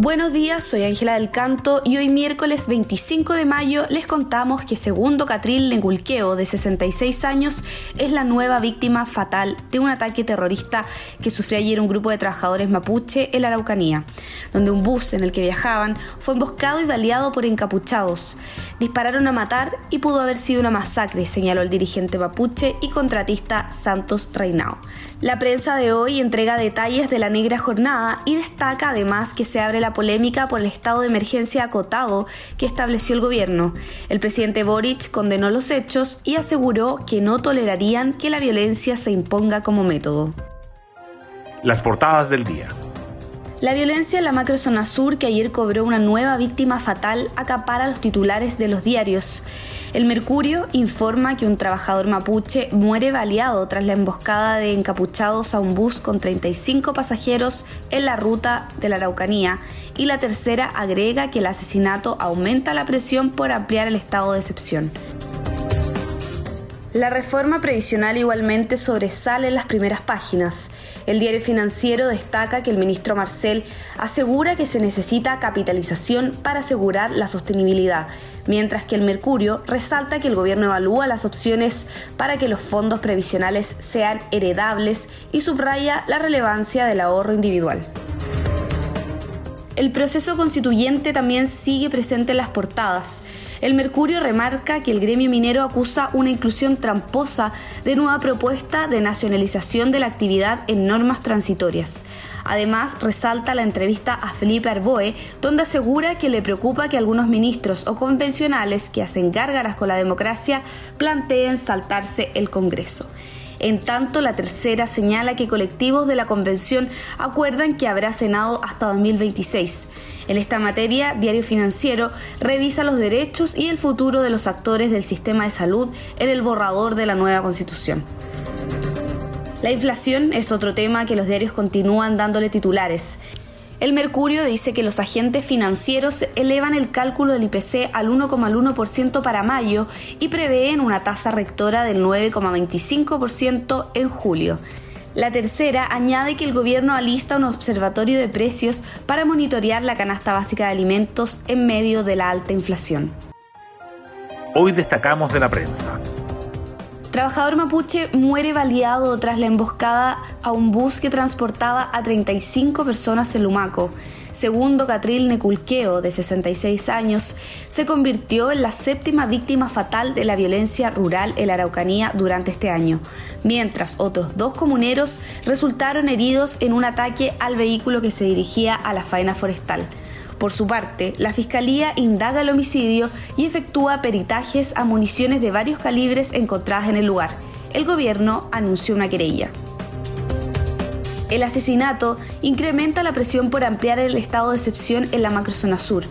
Buenos días, soy Ángela del Canto y hoy miércoles 25 de mayo les contamos que segundo Catril Lengulqueo, de 66 años, es la nueva víctima fatal de un ataque terrorista que sufrió ayer un grupo de trabajadores mapuche en la Araucanía, donde un bus en el que viajaban fue emboscado y baleado por encapuchados. Dispararon a matar y pudo haber sido una masacre, señaló el dirigente mapuche y contratista Santos Reinao. La prensa de hoy entrega detalles de la negra jornada y destaca además que se abre la polémica por el estado de emergencia acotado que estableció el gobierno. El presidente Boric condenó los hechos y aseguró que no tolerarían que la violencia se imponga como método. Las portadas del día. La violencia en la macrozona sur, que ayer cobró una nueva víctima fatal, acapara los titulares de los diarios. El Mercurio informa que un trabajador mapuche muere baleado tras la emboscada de encapuchados a un bus con 35 pasajeros en la ruta de la Araucanía. Y la tercera agrega que el asesinato aumenta la presión por ampliar el estado de excepción. La reforma previsional igualmente sobresale en las primeras páginas. El diario financiero destaca que el ministro Marcel asegura que se necesita capitalización para asegurar la sostenibilidad, mientras que el Mercurio resalta que el gobierno evalúa las opciones para que los fondos previsionales sean heredables y subraya la relevancia del ahorro individual. El proceso constituyente también sigue presente en las portadas. El Mercurio remarca que el gremio minero acusa una inclusión tramposa de nueva propuesta de nacionalización de la actividad en normas transitorias. Además, resalta la entrevista a Felipe Arboe, donde asegura que le preocupa que algunos ministros o convencionales que hacen gárgaras con la democracia planteen saltarse el Congreso. En tanto, la tercera señala que colectivos de la Convención acuerdan que habrá Senado hasta 2026. En esta materia, Diario Financiero revisa los derechos y el futuro de los actores del sistema de salud en el borrador de la nueva Constitución. La inflación es otro tema que los diarios continúan dándole titulares. El Mercurio dice que los agentes financieros elevan el cálculo del IPC al 1,1% para mayo y prevén una tasa rectora del 9,25% en julio. La tercera añade que el gobierno alista un observatorio de precios para monitorear la canasta básica de alimentos en medio de la alta inflación. Hoy destacamos de la prensa. Trabajador mapuche muere baleado tras la emboscada a un bus que transportaba a 35 personas en Lumaco. Segundo Catril Neculqueo, de 66 años, se convirtió en la séptima víctima fatal de la violencia rural en Araucanía durante este año, mientras otros dos comuneros resultaron heridos en un ataque al vehículo que se dirigía a la faena forestal. Por su parte, la Fiscalía indaga el homicidio y efectúa peritajes a municiones de varios calibres encontradas en el lugar. El gobierno anunció una querella. El asesinato incrementa la presión por ampliar el estado de excepción en la macrozona sur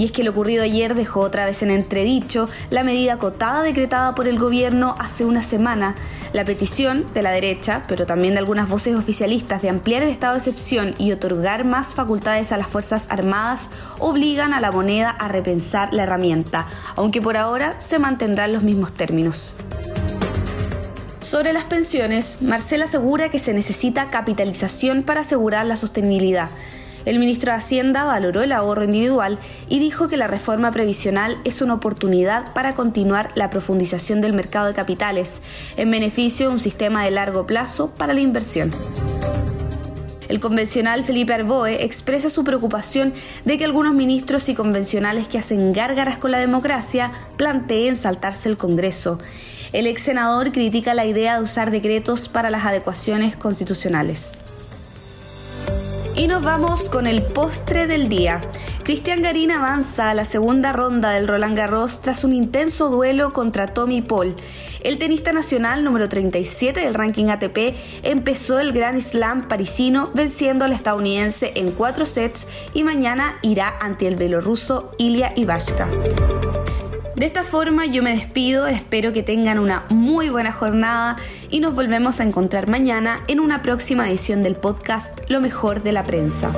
y es que lo ocurrido ayer dejó otra vez en entredicho la medida acotada decretada por el gobierno hace una semana. La petición de la derecha, pero también de algunas voces oficialistas de ampliar el estado de excepción y otorgar más facultades a las Fuerzas Armadas obligan a la moneda a repensar la herramienta, aunque por ahora se mantendrán los mismos términos. Sobre las pensiones, Marcela asegura que se necesita capitalización para asegurar la sostenibilidad. El ministro de Hacienda valoró el ahorro individual y dijo que la reforma previsional es una oportunidad para continuar la profundización del mercado de capitales, en beneficio de un sistema de largo plazo para la inversión. El convencional Felipe Arboe expresa su preocupación de que algunos ministros y convencionales que hacen gárgaras con la democracia planteen saltarse el Congreso. El ex senador critica la idea de usar decretos para las adecuaciones constitucionales. Y nos vamos con el postre del día. Cristian Garín avanza a la segunda ronda del Roland Garros tras un intenso duelo contra Tommy Paul. El tenista nacional número 37 del ranking ATP empezó el Grand Slam parisino venciendo al estadounidense en cuatro sets y mañana irá ante el belorruso Ilya Ivashka. De esta forma yo me despido, espero que tengan una muy buena jornada y nos volvemos a encontrar mañana en una próxima edición del podcast Lo mejor de la prensa.